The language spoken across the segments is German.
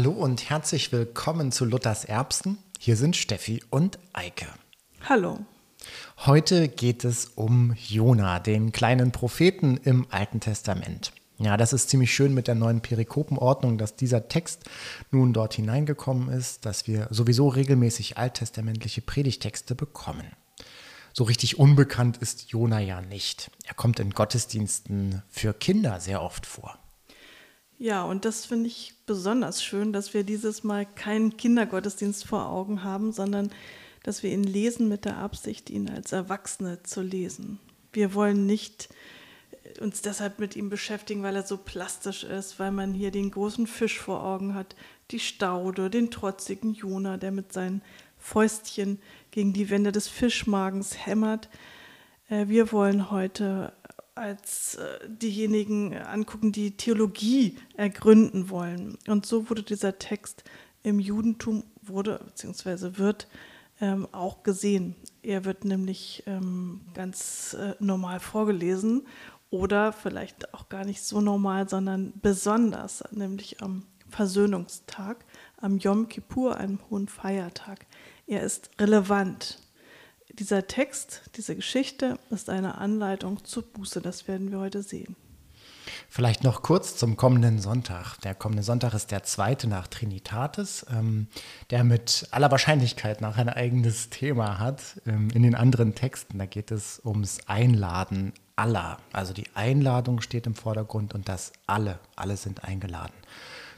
Hallo und herzlich willkommen zu Luthers Erbsen. Hier sind Steffi und Eike. Hallo. Heute geht es um Jona, den kleinen Propheten im Alten Testament. Ja, das ist ziemlich schön mit der neuen Perikopenordnung, dass dieser Text nun dort hineingekommen ist, dass wir sowieso regelmäßig alttestamentliche Predigtexte bekommen. So richtig unbekannt ist Jona ja nicht. Er kommt in Gottesdiensten für Kinder sehr oft vor. Ja, und das finde ich besonders schön, dass wir dieses Mal keinen Kindergottesdienst vor Augen haben, sondern dass wir ihn lesen mit der Absicht, ihn als Erwachsene zu lesen. Wir wollen nicht äh, uns deshalb mit ihm beschäftigen, weil er so plastisch ist, weil man hier den großen Fisch vor Augen hat, die Staude, den trotzigen Jona, der mit seinen Fäustchen gegen die Wände des Fischmagens hämmert. Äh, wir wollen heute als äh, diejenigen angucken, die Theologie ergründen wollen. Und so wurde dieser Text im Judentum wurde bzw. wird ähm, auch gesehen. Er wird nämlich ähm, ganz äh, normal vorgelesen oder vielleicht auch gar nicht so normal, sondern besonders, nämlich am Versöhnungstag, am Yom Kippur, einem hohen Feiertag. Er ist relevant dieser Text, diese Geschichte ist eine Anleitung zur Buße. Das werden wir heute sehen. Vielleicht noch kurz zum kommenden Sonntag. Der kommende Sonntag ist der zweite nach Trinitatis, ähm, der mit aller Wahrscheinlichkeit nach ein eigenes Thema hat. Ähm, in den anderen Texten, da geht es ums Einladen aller. Also die Einladung steht im Vordergrund und das alle, alle sind eingeladen.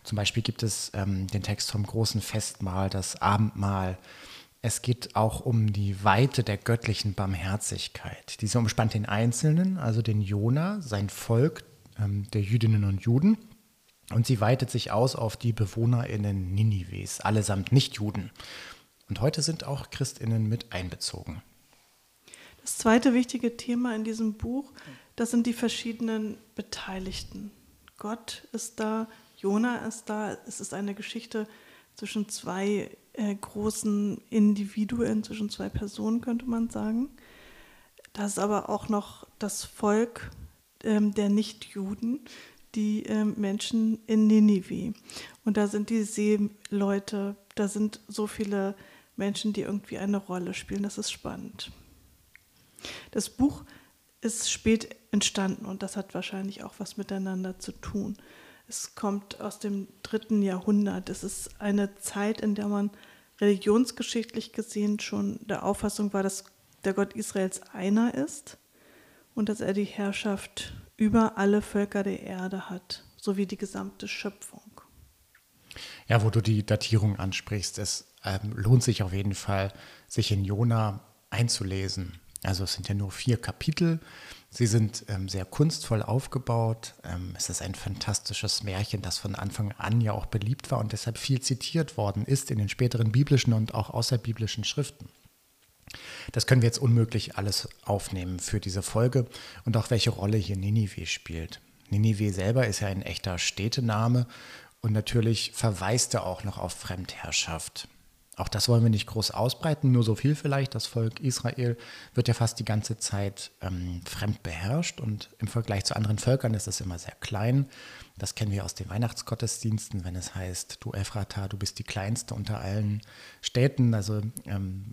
Zum Beispiel gibt es ähm, den Text vom großen Festmahl, das Abendmahl, es geht auch um die Weite der göttlichen Barmherzigkeit. Diese umspannt den Einzelnen, also den Jona, sein Volk ähm, der Jüdinnen und Juden. Und sie weitet sich aus auf die BewohnerInnen Ninives, allesamt Nicht-Juden. Und heute sind auch ChristInnen mit einbezogen. Das zweite wichtige Thema in diesem Buch, das sind die verschiedenen Beteiligten. Gott ist da, Jona ist da. Es ist eine Geschichte zwischen zwei äh, großen Individuen, zwischen zwei Personen, könnte man sagen. Da ist aber auch noch das Volk ähm, der Nichtjuden, die ähm, Menschen in Ninive. Und da sind die Seeleute, da sind so viele Menschen, die irgendwie eine Rolle spielen. Das ist spannend. Das Buch ist spät entstanden und das hat wahrscheinlich auch was miteinander zu tun. Es kommt aus dem dritten Jahrhundert. Es ist eine Zeit, in der man religionsgeschichtlich gesehen schon der Auffassung war, dass der Gott Israels einer ist und dass er die Herrschaft über alle Völker der Erde hat, sowie die gesamte Schöpfung. Ja, wo du die Datierung ansprichst, es ähm, lohnt sich auf jeden Fall, sich in Jona einzulesen. Also es sind ja nur vier Kapitel. Sie sind ähm, sehr kunstvoll aufgebaut. Ähm, es ist ein fantastisches Märchen, das von Anfang an ja auch beliebt war und deshalb viel zitiert worden ist in den späteren biblischen und auch außerbiblischen Schriften. Das können wir jetzt unmöglich alles aufnehmen für diese Folge und auch welche Rolle hier Ninive spielt. Ninive selber ist ja ein echter Städtename und natürlich verweist er auch noch auf Fremdherrschaft. Auch das wollen wir nicht groß ausbreiten, nur so viel vielleicht. Das Volk Israel wird ja fast die ganze Zeit ähm, fremd beherrscht und im Vergleich zu anderen Völkern ist es immer sehr klein. Das kennen wir aus den Weihnachtsgottesdiensten, wenn es heißt, du Ephrata, du bist die kleinste unter allen Städten. Also ähm,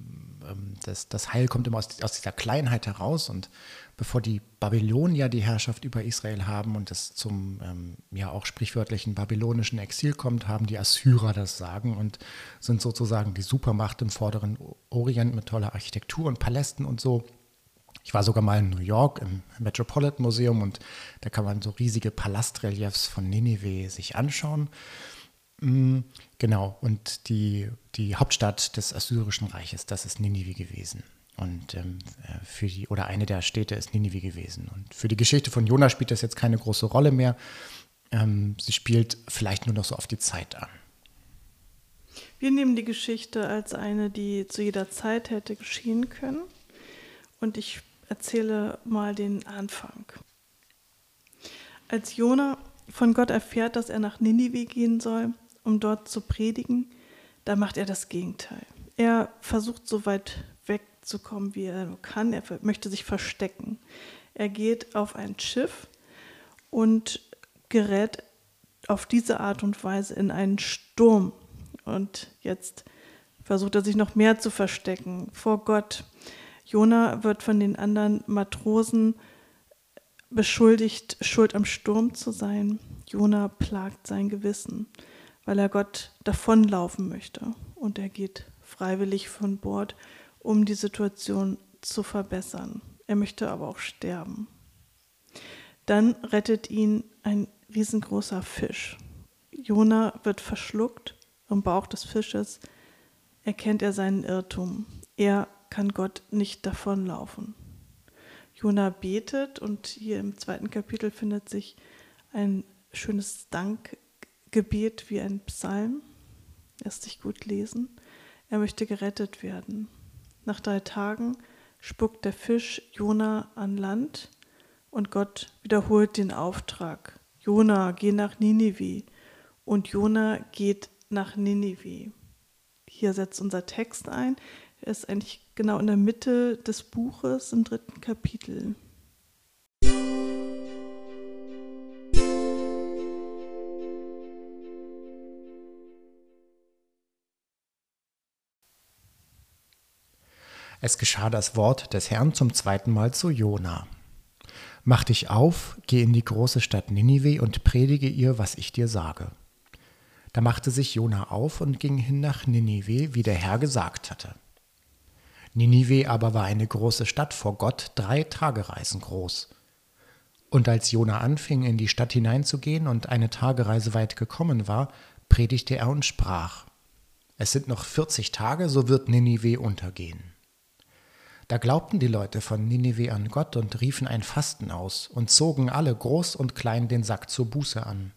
ähm, das, das, Heil kommt immer aus, aus, dieser Kleinheit heraus. Und bevor die Babylonier die Herrschaft über Israel haben und es zum ähm, ja auch sprichwörtlichen babylonischen Exil kommt, haben die Assyrer das Sagen und sind sozusagen die Supermacht im vorderen Orient mit toller Architektur und Palästen und so. Ich war sogar mal in New York im Metropolitan Museum und da kann man so riesige Palastreliefs von Nineveh sich anschauen. Mm, genau, und die, die Hauptstadt des Assyrischen Reiches, das ist Ninive gewesen. Und ähm, äh, für die, oder eine der Städte ist Ninive gewesen. Und für die Geschichte von Jona spielt das jetzt keine große Rolle mehr. Ähm, sie spielt vielleicht nur noch so auf die Zeit an. Wir nehmen die Geschichte als eine, die zu jeder Zeit hätte geschehen können. Und ich erzähle mal den Anfang. Als Jona von Gott erfährt, dass er nach Ninive gehen soll, um dort zu predigen, da macht er das Gegenteil. Er versucht so weit wegzukommen, wie er nur kann. Er möchte sich verstecken. Er geht auf ein Schiff und gerät auf diese Art und Weise in einen Sturm. Und jetzt versucht er sich noch mehr zu verstecken vor Gott. Jona wird von den anderen Matrosen beschuldigt, schuld am Sturm zu sein. Jona plagt sein Gewissen, weil er Gott davonlaufen möchte. Und er geht freiwillig von Bord, um die Situation zu verbessern. Er möchte aber auch sterben. Dann rettet ihn ein riesengroßer Fisch. Jona wird verschluckt im Bauch des Fisches, erkennt er seinen Irrtum. Er kann Gott nicht davonlaufen. Jona betet und hier im zweiten Kapitel findet sich ein schönes Dankgebet wie ein Psalm. Lässt sich gut lesen. Er möchte gerettet werden. Nach drei Tagen spuckt der Fisch Jona an Land und Gott wiederholt den Auftrag. Jona, geh nach Ninive. Und Jona geht nach Ninive. Hier setzt unser Text ein. Er ist eigentlich genau in der Mitte des Buches im dritten Kapitel. Es geschah das Wort des Herrn zum zweiten Mal zu Jona. Mach dich auf, geh in die große Stadt Ninive und predige ihr, was ich dir sage. Da machte sich Jona auf und ging hin nach Ninive, wie der Herr gesagt hatte. Ninive aber war eine große Stadt vor Gott, drei Tagereisen groß. Und als Jona anfing, in die Stadt hineinzugehen und eine Tagereise weit gekommen war, predigte er und sprach: Es sind noch vierzig Tage, so wird Ninive untergehen. Da glaubten die Leute von Ninive an Gott und riefen ein Fasten aus und zogen alle groß und klein den Sack zur Buße an.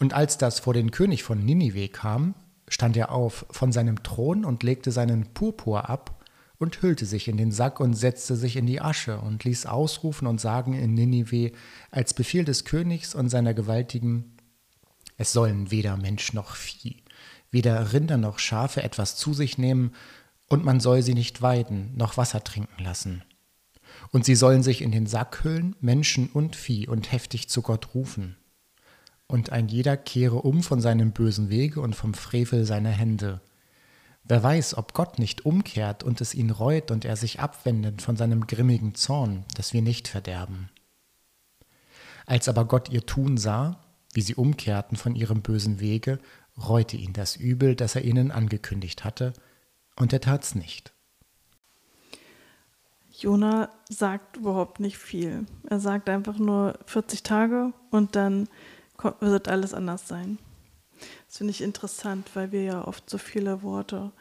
Und als das vor den König von Ninive kam, stand er auf von seinem Thron und legte seinen Purpur ab und hüllte sich in den Sack und setzte sich in die Asche und ließ ausrufen und sagen in Ninive als Befehl des Königs und seiner Gewaltigen, es sollen weder Mensch noch Vieh, weder Rinder noch Schafe etwas zu sich nehmen, und man soll sie nicht weiden, noch Wasser trinken lassen. Und sie sollen sich in den Sack hüllen, Menschen und Vieh, und heftig zu Gott rufen. Und ein jeder kehre um von seinem bösen Wege und vom Frevel seiner Hände. Wer weiß, ob Gott nicht umkehrt und es ihn reut und er sich abwendet von seinem grimmigen Zorn, dass wir nicht verderben. Als aber Gott ihr Tun sah, wie sie umkehrten von ihrem bösen Wege, reute ihn das Übel, das er ihnen angekündigt hatte, und er tat's nicht. Jona sagt überhaupt nicht viel. Er sagt einfach nur 40 Tage und dann wird alles anders sein. Das finde ich interessant, weil wir ja oft so viele Worte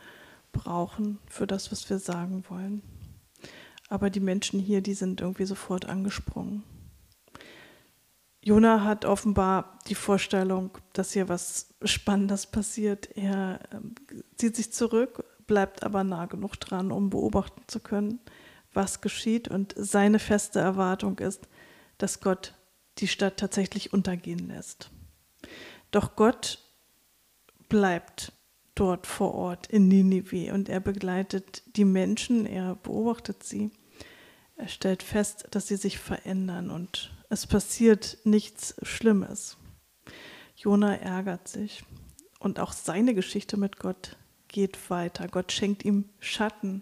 brauchen für das, was wir sagen wollen. Aber die Menschen hier, die sind irgendwie sofort angesprungen. Jona hat offenbar die Vorstellung, dass hier was Spannendes passiert. Er ähm, zieht sich zurück, bleibt aber nah genug dran, um beobachten zu können, was geschieht. Und seine feste Erwartung ist, dass Gott die Stadt tatsächlich untergehen lässt. Doch Gott bleibt dort vor Ort in Ninive und er begleitet die Menschen, er beobachtet sie. Er stellt fest, dass sie sich verändern und es passiert nichts Schlimmes. Jona ärgert sich und auch seine Geschichte mit Gott geht weiter. Gott schenkt ihm Schatten.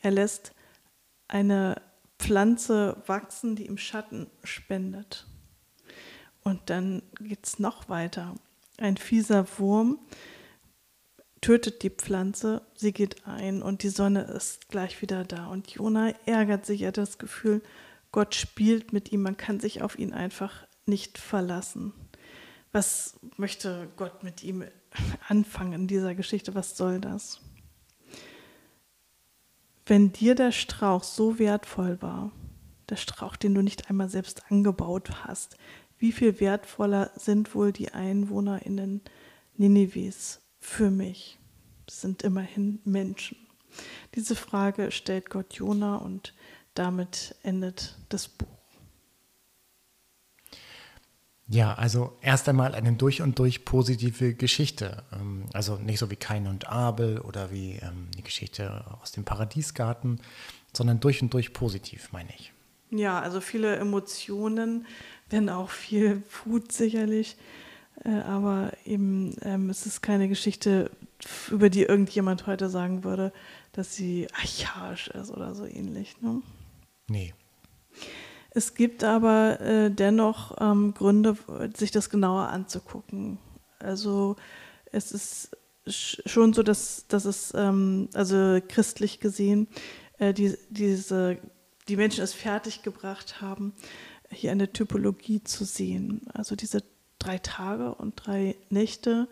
Er lässt eine Pflanze wachsen, die ihm Schatten spendet. Und dann geht es noch weiter. Ein fieser Wurm tötet die Pflanze, sie geht ein und die Sonne ist gleich wieder da. Und Jona ärgert sich, er hat das Gefühl, Gott spielt mit ihm, man kann sich auf ihn einfach nicht verlassen. Was möchte Gott mit ihm anfangen in dieser Geschichte? Was soll das? Wenn dir der Strauch so wertvoll war, der Strauch, den du nicht einmal selbst angebaut hast, wie viel wertvoller sind wohl die EinwohnerInnen Ninives für mich? Das sind immerhin Menschen. Diese Frage stellt Gott Jona und damit endet das Buch. Ja, also erst einmal eine durch und durch positive Geschichte. Ähm, also nicht so wie Kain und Abel oder wie ähm, die Geschichte aus dem Paradiesgarten, sondern durch und durch positiv, meine ich. Ja, also viele Emotionen, wenn auch viel Wut sicherlich. Äh, aber eben ähm, es ist keine Geschichte, über die irgendjemand heute sagen würde, dass sie archaisch ist oder so ähnlich. Ne? Nee. Es gibt aber äh, dennoch ähm, Gründe, sich das genauer anzugucken. Also es ist schon so, dass, dass es, ähm, also christlich gesehen, äh, die, diese, die Menschen es fertiggebracht haben, hier eine Typologie zu sehen. Also diese drei Tage und drei Nächte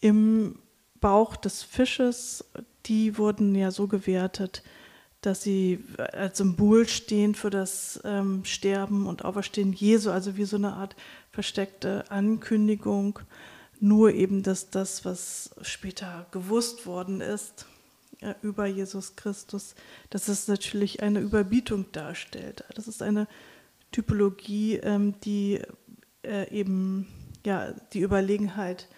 im Bauch des Fisches, die wurden ja so gewertet, dass sie als Symbol stehen für das ähm, Sterben und Auferstehen Jesu, also wie so eine Art versteckte Ankündigung, nur eben, dass das, was später gewusst worden ist äh, über Jesus Christus, dass es natürlich eine Überbietung darstellt. Das ist eine Typologie, ähm, die äh, eben ja, die Überlegenheit,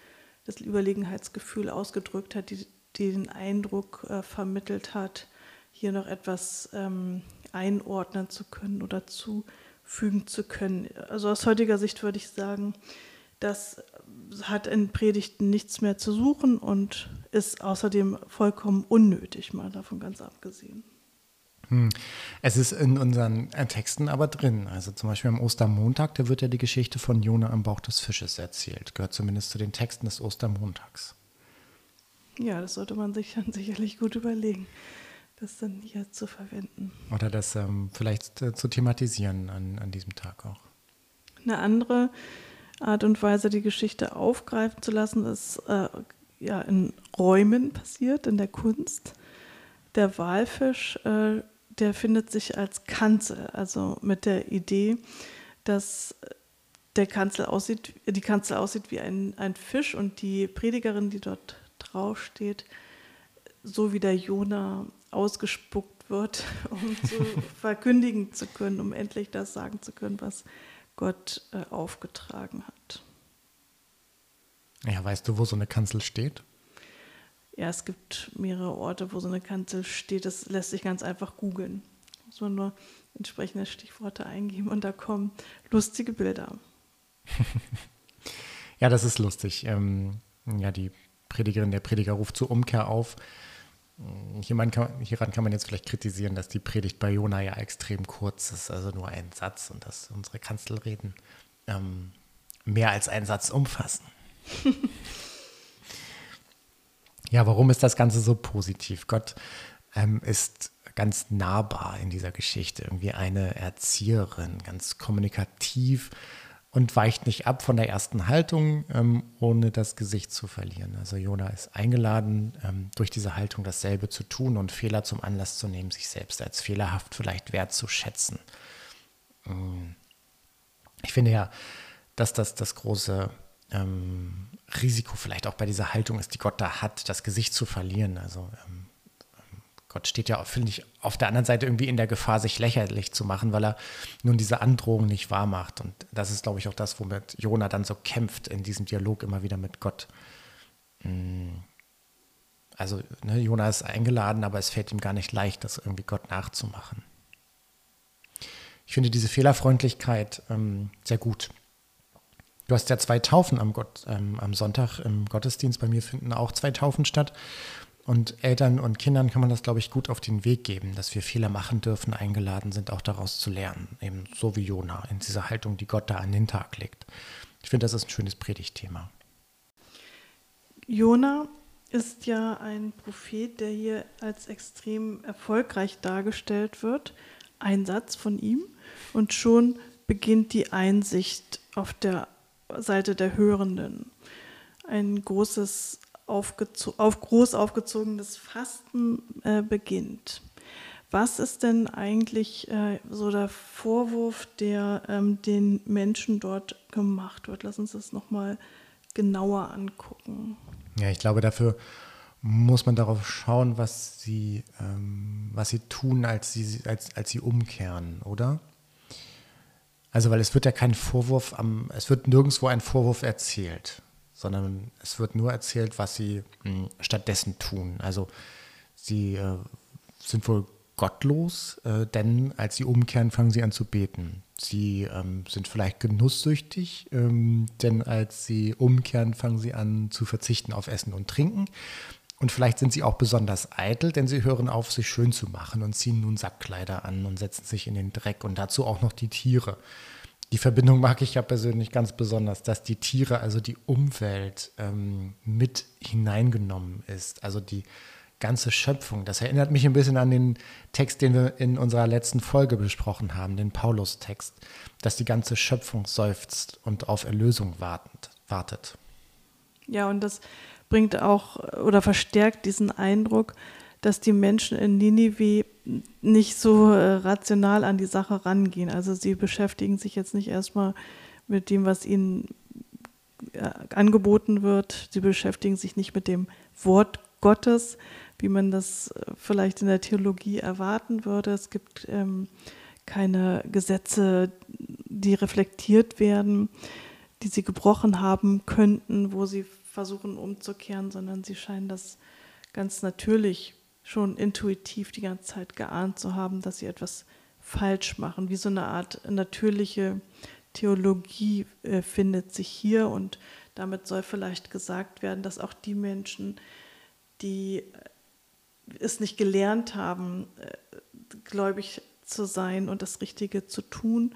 das Überlegenheitsgefühl ausgedrückt hat, die, die den Eindruck äh, vermittelt hat, hier noch etwas ähm, einordnen zu können oder zufügen zu können. Also aus heutiger Sicht würde ich sagen, das hat in Predigten nichts mehr zu suchen und ist außerdem vollkommen unnötig, mal davon ganz abgesehen. Hm. Es ist in unseren äh, Texten aber drin. Also zum Beispiel am Ostermontag, da wird ja die Geschichte von Jona am Bauch des Fisches erzählt. Gehört zumindest zu den Texten des Ostermontags. Ja, das sollte man sich dann sicherlich gut überlegen, das dann hier zu verwenden. Oder das ähm, vielleicht äh, zu thematisieren an, an diesem Tag auch. Eine andere Art und Weise, die Geschichte aufgreifen zu lassen, ist äh, ja in Räumen passiert, in der Kunst. Der Walfisch äh, der findet sich als Kanzel, also mit der Idee, dass der Kanzel aussieht, die Kanzel aussieht wie ein, ein Fisch und die Predigerin, die dort draufsteht, so wie der Jona ausgespuckt wird, um zu verkündigen zu können, um endlich das sagen zu können, was Gott äh, aufgetragen hat. Ja, weißt du, wo so eine Kanzel steht? Ja, es gibt mehrere Orte, wo so eine Kanzel steht. Das lässt sich ganz einfach googeln. Muss man nur entsprechende Stichworte eingeben und da kommen lustige Bilder. ja, das ist lustig. Ähm, ja, die Predigerin, der Prediger ruft zur Umkehr auf. Hieran kann, hieran kann man jetzt vielleicht kritisieren, dass die Predigt bei Jona ja extrem kurz ist, also nur ein Satz und dass unsere Kanzelreden ähm, mehr als einen Satz umfassen. Ja, warum ist das Ganze so positiv? Gott ähm, ist ganz nahbar in dieser Geschichte, irgendwie eine Erzieherin, ganz kommunikativ und weicht nicht ab von der ersten Haltung, ähm, ohne das Gesicht zu verlieren. Also Jona ist eingeladen, ähm, durch diese Haltung dasselbe zu tun und Fehler zum Anlass zu nehmen, sich selbst als fehlerhaft vielleicht wertzuschätzen. Mm. Ich finde ja, dass das das große ähm, Risiko vielleicht auch bei dieser Haltung ist, die Gott da hat, das Gesicht zu verlieren. Also ähm, Gott steht ja, finde ich, auf der anderen Seite irgendwie in der Gefahr, sich lächerlich zu machen, weil er nun diese Androhung nicht wahr macht. Und das ist, glaube ich, auch das, womit Jona dann so kämpft in diesem Dialog immer wieder mit Gott. Mm. Also ne, Jona ist eingeladen, aber es fällt ihm gar nicht leicht, das irgendwie Gott nachzumachen. Ich finde diese Fehlerfreundlichkeit ähm, sehr gut. Du hast ja zwei Taufen am, Gott, ähm, am Sonntag im Gottesdienst. Bei mir finden auch zwei Taufen statt. Und Eltern und Kindern kann man das, glaube ich, gut auf den Weg geben, dass wir Fehler machen dürfen, eingeladen sind, auch daraus zu lernen. Eben so wie Jona, in dieser Haltung, die Gott da an den Tag legt. Ich finde, das ist ein schönes Predigtthema. Jona ist ja ein Prophet, der hier als extrem erfolgreich dargestellt wird. Ein Satz von ihm und schon beginnt die Einsicht auf der Seite der Hörenden. Ein großes, aufgezo auf, groß aufgezogenes Fasten äh, beginnt. Was ist denn eigentlich äh, so der Vorwurf, der ähm, den Menschen dort gemacht wird? Lass uns das nochmal genauer angucken. Ja, ich glaube, dafür muss man darauf schauen, was sie, ähm, was sie tun, als sie, als, als sie umkehren, oder? Also, weil es wird ja kein Vorwurf am, es wird nirgendwo ein Vorwurf erzählt, sondern es wird nur erzählt, was sie mh, hm, stattdessen tun. Also, sie äh, sind wohl gottlos, äh, denn als sie umkehren, fangen sie an zu beten. Sie ähm, sind vielleicht genusssüchtig, ähm, denn als sie umkehren, fangen sie an zu verzichten auf Essen und Trinken. Und vielleicht sind sie auch besonders eitel, denn sie hören auf, sich schön zu machen und ziehen nun Sackkleider an und setzen sich in den Dreck und dazu auch noch die Tiere. Die Verbindung mag ich ja persönlich ganz besonders, dass die Tiere, also die Umwelt, ähm, mit hineingenommen ist. Also die ganze Schöpfung. Das erinnert mich ein bisschen an den Text, den wir in unserer letzten Folge besprochen haben, den Paulus-Text, dass die ganze Schöpfung seufzt und auf Erlösung wartet. Ja, und das bringt auch oder verstärkt diesen Eindruck, dass die Menschen in Ninive nicht so äh, rational an die Sache rangehen. Also sie beschäftigen sich jetzt nicht erstmal mit dem, was ihnen äh, angeboten wird. Sie beschäftigen sich nicht mit dem Wort Gottes, wie man das äh, vielleicht in der Theologie erwarten würde. Es gibt ähm, keine Gesetze, die reflektiert werden, die sie gebrochen haben könnten, wo sie versuchen umzukehren, sondern sie scheinen das ganz natürlich schon intuitiv die ganze Zeit geahnt zu haben, dass sie etwas falsch machen. Wie so eine Art natürliche Theologie äh, findet sich hier und damit soll vielleicht gesagt werden, dass auch die Menschen, die äh, es nicht gelernt haben, äh, gläubig zu sein und das Richtige zu tun,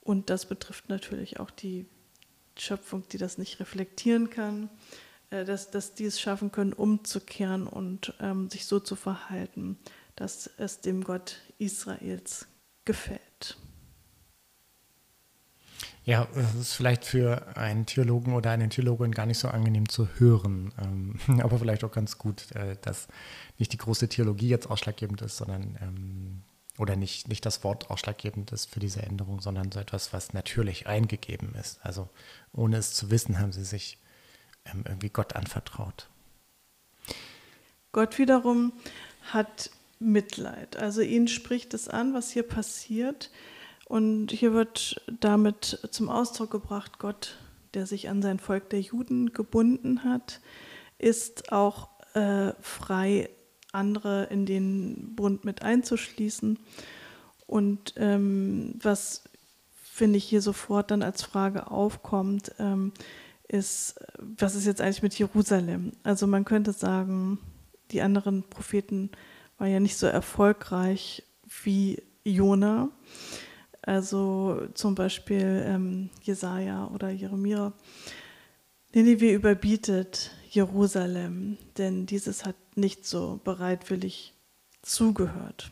und das betrifft natürlich auch die Schöpfung, die das nicht reflektieren kann, äh, dass, dass die es schaffen können, umzukehren und ähm, sich so zu verhalten, dass es dem Gott Israels gefällt. Ja, das ist vielleicht für einen Theologen oder eine Theologin gar nicht so angenehm zu hören, ähm, aber vielleicht auch ganz gut, äh, dass nicht die große Theologie jetzt ausschlaggebend ist, sondern ähm, oder nicht, nicht das Wort ausschlaggebend ist für diese Änderung, sondern so etwas, was natürlich eingegeben ist. Also ohne es zu wissen, haben sie sich ähm, irgendwie Gott anvertraut. Gott wiederum hat Mitleid. Also ihn spricht es an, was hier passiert. Und hier wird damit zum Ausdruck gebracht, Gott, der sich an sein Volk der Juden gebunden hat, ist auch äh, frei andere in den Bund mit einzuschließen. Und ähm, was, finde ich, hier sofort dann als Frage aufkommt, ähm, ist, was ist jetzt eigentlich mit Jerusalem? Also man könnte sagen, die anderen Propheten waren ja nicht so erfolgreich wie Jona. Also zum Beispiel ähm, Jesaja oder Jeremia. Ninive überbietet Jerusalem, denn dieses hat nicht so bereitwillig zugehört.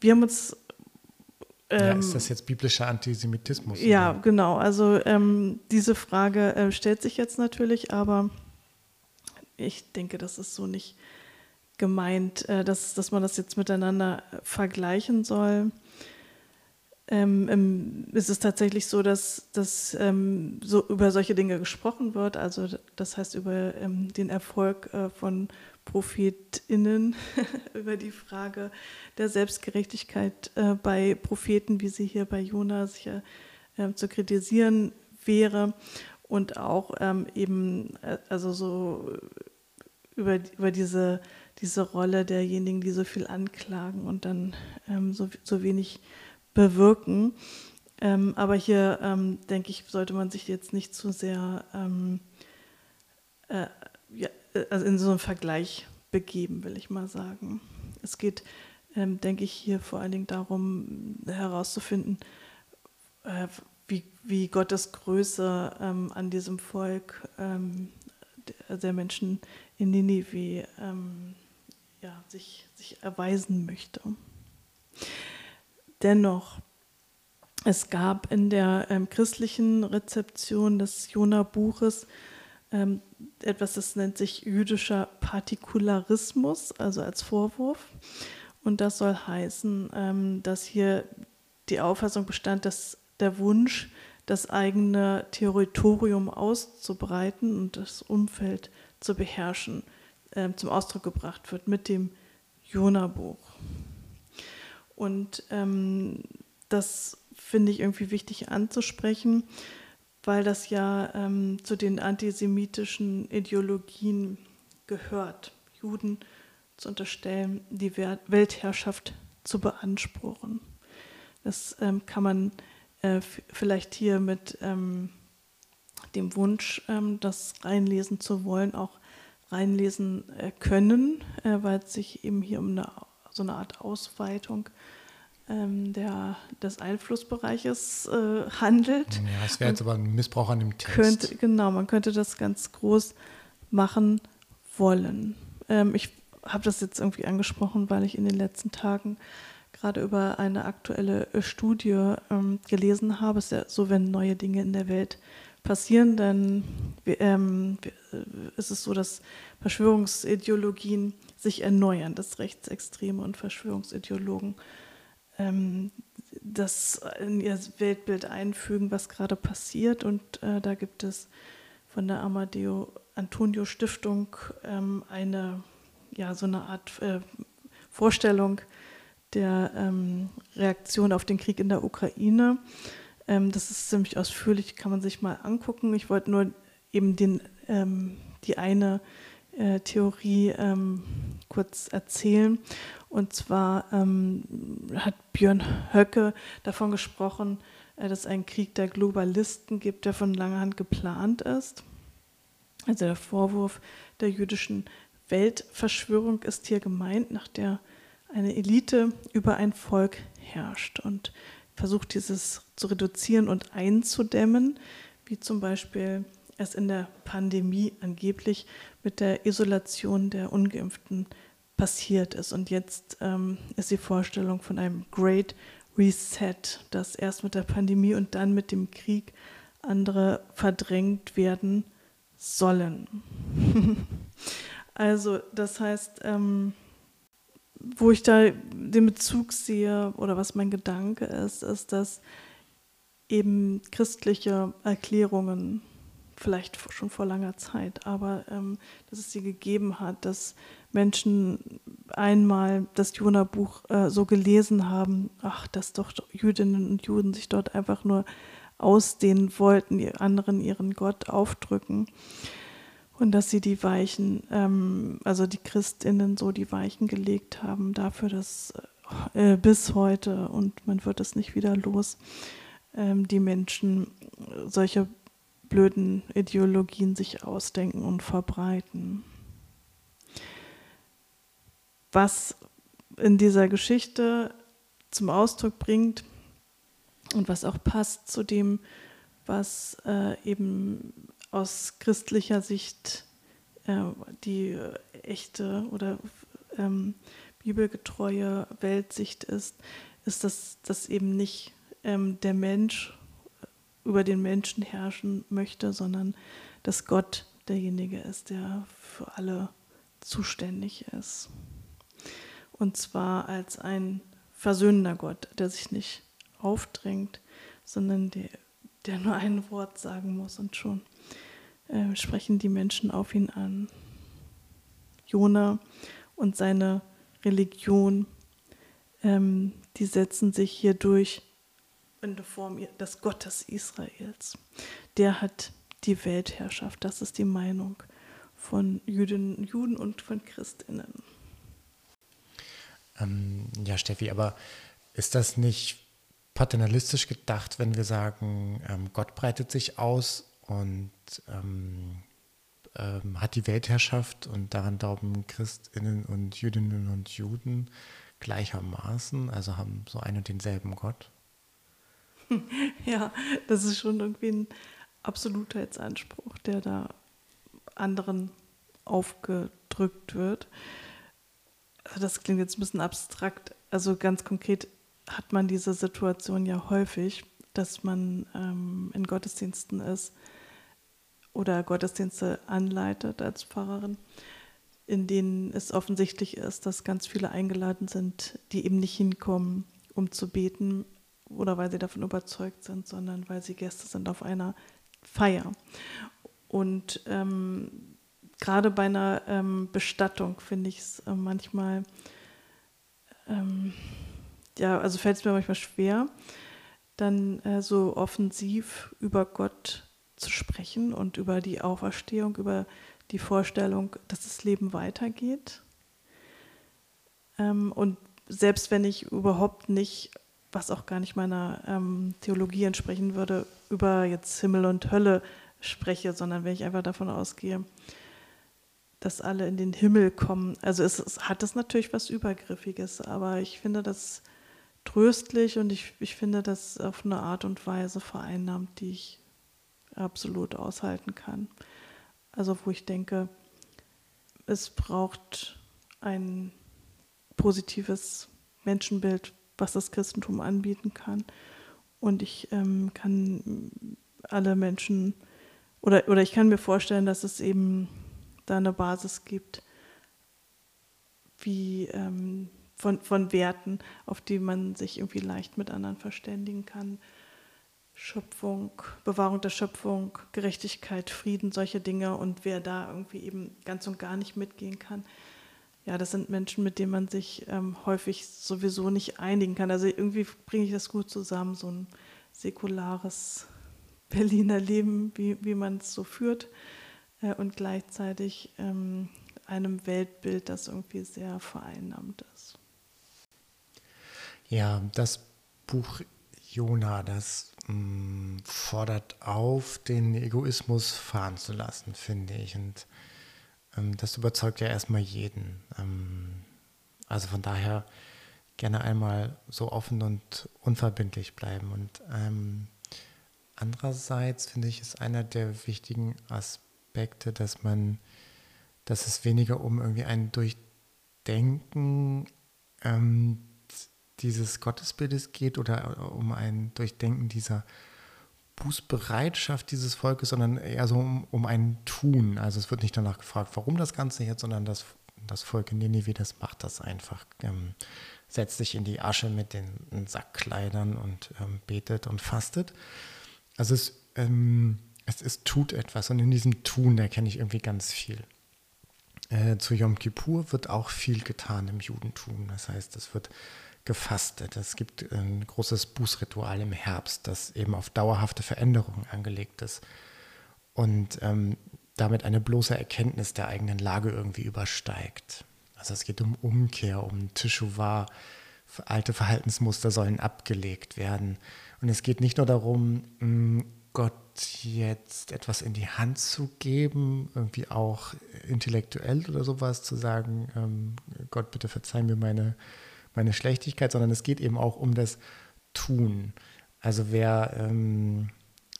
Wir haben uns. Ähm, ja, ist das jetzt biblischer Antisemitismus? Ja, oder? genau. Also ähm, diese Frage äh, stellt sich jetzt natürlich, aber ich denke, das ist so nicht gemeint, äh, dass, dass man das jetzt miteinander vergleichen soll ähm, ähm, ist es tatsächlich so, dass, dass ähm, so über solche Dinge gesprochen wird. Also das heißt über ähm, den Erfolg äh, von ProphetInnen, über die Frage der Selbstgerechtigkeit äh, bei Propheten, wie sie hier bei Jona sicher äh, zu kritisieren wäre. Und auch ähm, eben, äh, also so über, über diese, diese Rolle derjenigen, die so viel anklagen und dann ähm, so, so wenig bewirken. Ähm, aber hier, ähm, denke ich, sollte man sich jetzt nicht zu sehr ähm, äh, ja, also in so einen Vergleich begeben, will ich mal sagen. Es geht, ähm, denke ich, hier vor allen Dingen darum, herauszufinden, äh, wie, wie Gottes Größe ähm, an diesem Volk ähm, der, Menschen in Ninive ja, sich, sich erweisen möchte. Dennoch, es gab in der ähm, christlichen Rezeption des Jona-Buches ähm, etwas, das nennt sich jüdischer Partikularismus, also als Vorwurf. Und das soll heißen, ähm, dass hier die Auffassung bestand, dass der Wunsch, das eigene Territorium auszubreiten und das Umfeld zu beherrschen, äh, zum Ausdruck gebracht wird mit dem Jona-Buch. Und ähm, das finde ich irgendwie wichtig anzusprechen, weil das ja ähm, zu den antisemitischen Ideologien gehört. Juden zu unterstellen, die Weltherrschaft zu beanspruchen. Das ähm, kann man äh, vielleicht hier mit ähm, dem Wunsch, ähm, das reinlesen zu wollen, auch reinlesen äh, können, äh, weil es sich eben hier um eine, so eine Art Ausweitung ähm, der, des Einflussbereiches äh, handelt. Ja, es wäre jetzt aber ein Missbrauch an dem Text. Könnte, genau, man könnte das ganz groß machen wollen. Ähm, ich habe das jetzt irgendwie angesprochen, weil ich in den letzten Tagen gerade über eine aktuelle äh, Studie ähm, gelesen habe. Es ist ja so, wenn neue Dinge in der Welt passieren, dann ähm, äh, ist es so, dass Verschwörungsideologien sich erneuern, dass Rechtsextreme und Verschwörungsideologen ähm, das in ihr Weltbild einfügen, was gerade passiert. Und äh, da gibt es von der Amadeo Antonio Stiftung ähm, eine, ja, so eine Art äh, Vorstellung der ähm, Reaktion auf den Krieg in der Ukraine. Ähm, das ist ziemlich ausführlich, kann man sich mal angucken. Ich wollte nur eben den, ähm, die eine äh, Theorie ähm, kurz erzählen. Und zwar ähm, hat Björn Höcke davon gesprochen, äh, dass es einen Krieg der Globalisten gibt, der von langer Hand geplant ist. Also der Vorwurf der jüdischen Weltverschwörung ist hier gemeint, nach der eine Elite über ein Volk herrscht und versucht dieses zu reduzieren und einzudämmen, wie zum Beispiel es in der Pandemie angeblich mit der Isolation der ungeimpften passiert ist. Und jetzt ähm, ist die Vorstellung von einem Great Reset, dass erst mit der Pandemie und dann mit dem Krieg andere verdrängt werden sollen. also das heißt, ähm, wo ich da den Bezug sehe oder was mein Gedanke ist, ist, dass eben christliche Erklärungen, vielleicht schon vor langer Zeit, aber ähm, dass es sie gegeben hat, dass Menschen einmal das Jona-Buch äh, so gelesen haben, ach, dass doch Jüdinnen und Juden sich dort einfach nur ausdehnen wollten, die anderen ihren Gott aufdrücken und dass sie die Weichen, ähm, also die Christinnen so die Weichen gelegt haben dafür, dass äh, bis heute und man wird es nicht wieder los, ähm, die Menschen solche blöden Ideologien sich ausdenken und verbreiten. Was in dieser Geschichte zum Ausdruck bringt und was auch passt zu dem, was äh, eben aus christlicher Sicht äh, die echte oder ähm, bibelgetreue Weltsicht ist, ist, dass, dass eben nicht ähm, der Mensch über den Menschen herrschen möchte, sondern dass Gott derjenige ist, der für alle zuständig ist. Und zwar als ein versöhnender Gott, der sich nicht aufdrängt, sondern der, der nur ein Wort sagen muss und schon äh, sprechen die Menschen auf ihn an. Jona und seine Religion, ähm, die setzen sich hier durch in der Form des Gottes Israels. Der hat die Weltherrschaft. Das ist die Meinung von Jüdinnen, Juden und von Christinnen. Ähm, ja, Steffi, aber ist das nicht paternalistisch gedacht, wenn wir sagen, ähm, Gott breitet sich aus und ähm, ähm, hat die Weltherrschaft und daran glauben Christinnen und Jüdinnen und Juden gleichermaßen, also haben so einen und denselben Gott? Ja, das ist schon irgendwie ein Absolutheitsanspruch, der da anderen aufgedrückt wird. Also das klingt jetzt ein bisschen abstrakt. Also ganz konkret hat man diese Situation ja häufig, dass man ähm, in Gottesdiensten ist oder Gottesdienste anleitet als Pfarrerin, in denen es offensichtlich ist, dass ganz viele eingeladen sind, die eben nicht hinkommen, um zu beten oder weil sie davon überzeugt sind, sondern weil sie Gäste sind auf einer Feier. Und ähm, gerade bei einer ähm, Bestattung finde ich es äh, manchmal, ähm, ja, also fällt es mir manchmal schwer, dann äh, so offensiv über Gott zu sprechen und über die Auferstehung, über die Vorstellung, dass das Leben weitergeht. Ähm, und selbst wenn ich überhaupt nicht, was auch gar nicht meiner ähm, Theologie entsprechen würde, über jetzt Himmel und Hölle spreche, sondern wenn ich einfach davon ausgehe, dass alle in den Himmel kommen. Also es, es hat es natürlich was Übergriffiges, aber ich finde das tröstlich und ich, ich finde das auf eine Art und Weise vereinnahmt, die ich absolut aushalten kann. Also wo ich denke, es braucht ein positives Menschenbild, was das Christentum anbieten kann. Und ich ähm, kann alle Menschen oder, oder ich kann mir vorstellen, dass es eben da eine Basis gibt, wie ähm, von, von Werten, auf die man sich irgendwie leicht mit anderen verständigen kann. Schöpfung, Bewahrung der Schöpfung, Gerechtigkeit, Frieden, solche Dinge. Und wer da irgendwie eben ganz und gar nicht mitgehen kann, ja, das sind Menschen, mit denen man sich ähm, häufig sowieso nicht einigen kann. Also irgendwie bringe ich das gut zusammen, so ein säkulares Berliner Leben, wie, wie man es so führt, äh, und gleichzeitig ähm, einem Weltbild, das irgendwie sehr vereinnahmt ist. Ja, das Buch Jona, das mm, fordert auf, den Egoismus fahren zu lassen, finde ich. Und ähm, das überzeugt ja erstmal jeden. Ähm, also von daher gerne einmal so offen und unverbindlich bleiben. Und ähm, andererseits finde ich, ist einer der wichtigen Aspekte, dass man, dass es weniger um irgendwie ein Durchdenken ähm, dieses Gottesbildes geht oder um ein Durchdenken dieser Bußbereitschaft dieses Volkes, sondern eher so um, um ein Tun. Also es wird nicht danach gefragt, warum das Ganze jetzt, sondern das, das Volk in Nineveh, das macht das einfach, ähm, setzt sich in die Asche mit den Sackkleidern und ähm, betet und fastet. Also es, ähm, es, es tut etwas und in diesem Tun erkenne ich irgendwie ganz viel. Äh, zu Yom Kippur wird auch viel getan im Judentum. Das heißt, es wird gefastet. Es gibt ein großes Bußritual im Herbst, das eben auf dauerhafte Veränderungen angelegt ist und ähm, damit eine bloße Erkenntnis der eigenen Lage irgendwie übersteigt. Also es geht um Umkehr, um Teshuvah, alte Verhaltensmuster sollen abgelegt werden. Und es geht nicht nur darum, hm, Gott jetzt etwas in die Hand zu geben, irgendwie auch intellektuell oder sowas zu sagen, ähm, Gott, bitte verzeih mir meine meine Schlechtigkeit, sondern es geht eben auch um das Tun. Also wer, ähm,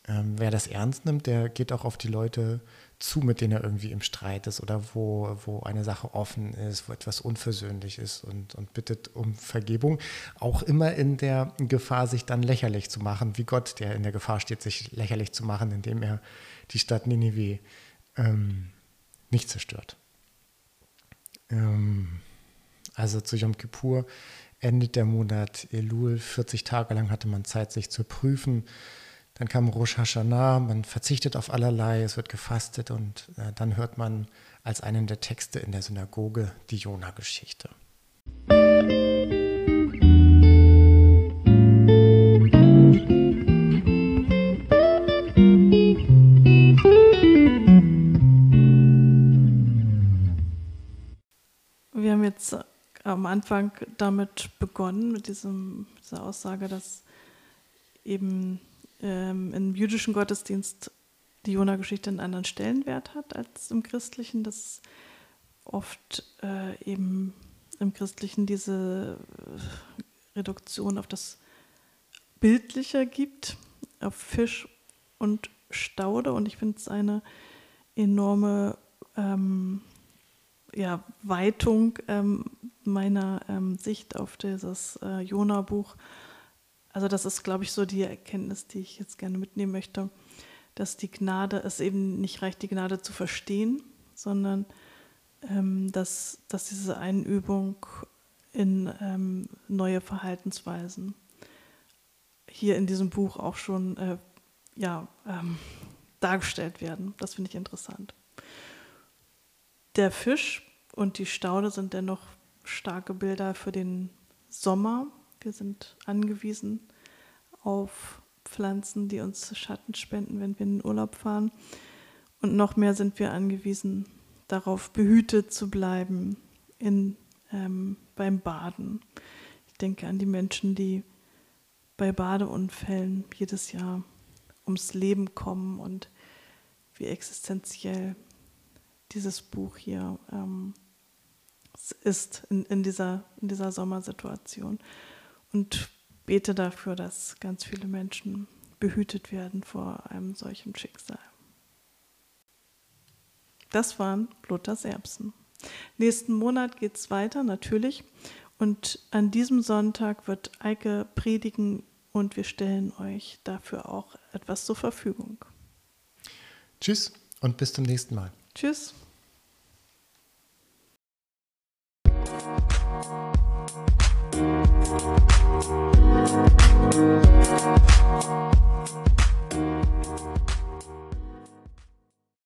ähm, wer das ernst nimmt, der geht auch auf die Leute zu, mit denen er irgendwie im Streit ist oder wo, wo eine Sache offen ist, wo etwas unversöhnlich ist und, und bittet um Vergebung. Auch immer in der Gefahr, sich dann lächerlich zu machen, wie Gott, der in der Gefahr steht, sich lächerlich zu machen, indem er die Stadt Ninive ähm, nicht zerstört. Ähm, also zu Yom Kippur endet der Monat Elul. 40 Tage lang hatte man Zeit, sich zu prüfen. Dann kam Rosh Hashanah, man verzichtet auf allerlei, es wird gefastet und äh, dann hört man als einen der Texte in der Synagoge die Jona-Geschichte. Wir haben jetzt am Anfang damit begonnen, mit diesem, dieser Aussage, dass eben ähm, im jüdischen Gottesdienst die Jona-Geschichte einen anderen Stellenwert hat als im christlichen, dass oft äh, eben im christlichen diese äh, Reduktion auf das Bildliche gibt, auf Fisch und Staude. Und ich finde es eine enorme ähm, ja, Weitung ähm, meiner ähm, Sicht auf dieses äh, Jona-Buch. Also das ist, glaube ich, so die Erkenntnis, die ich jetzt gerne mitnehmen möchte, dass die Gnade, es eben nicht reicht, die Gnade zu verstehen, sondern ähm, dass, dass diese Einübung in ähm, neue Verhaltensweisen hier in diesem Buch auch schon äh, ja, ähm, dargestellt werden. Das finde ich interessant. Der Fisch und die Staude sind dennoch starke Bilder für den Sommer. Wir sind angewiesen auf Pflanzen, die uns Schatten spenden, wenn wir in den Urlaub fahren. Und noch mehr sind wir angewiesen darauf, behütet zu bleiben in ähm, beim Baden. Ich denke an die Menschen, die bei Badeunfällen jedes Jahr ums Leben kommen und wie existenziell dieses Buch hier ähm, ist in, in, dieser, in dieser Sommersituation. Und bete dafür, dass ganz viele Menschen behütet werden vor einem solchen Schicksal. Das waren Luthers Erbsen. Nächsten Monat geht es weiter, natürlich. Und an diesem Sonntag wird Eike predigen und wir stellen euch dafür auch etwas zur Verfügung. Tschüss und bis zum nächsten Mal. Tschüss. Thank you.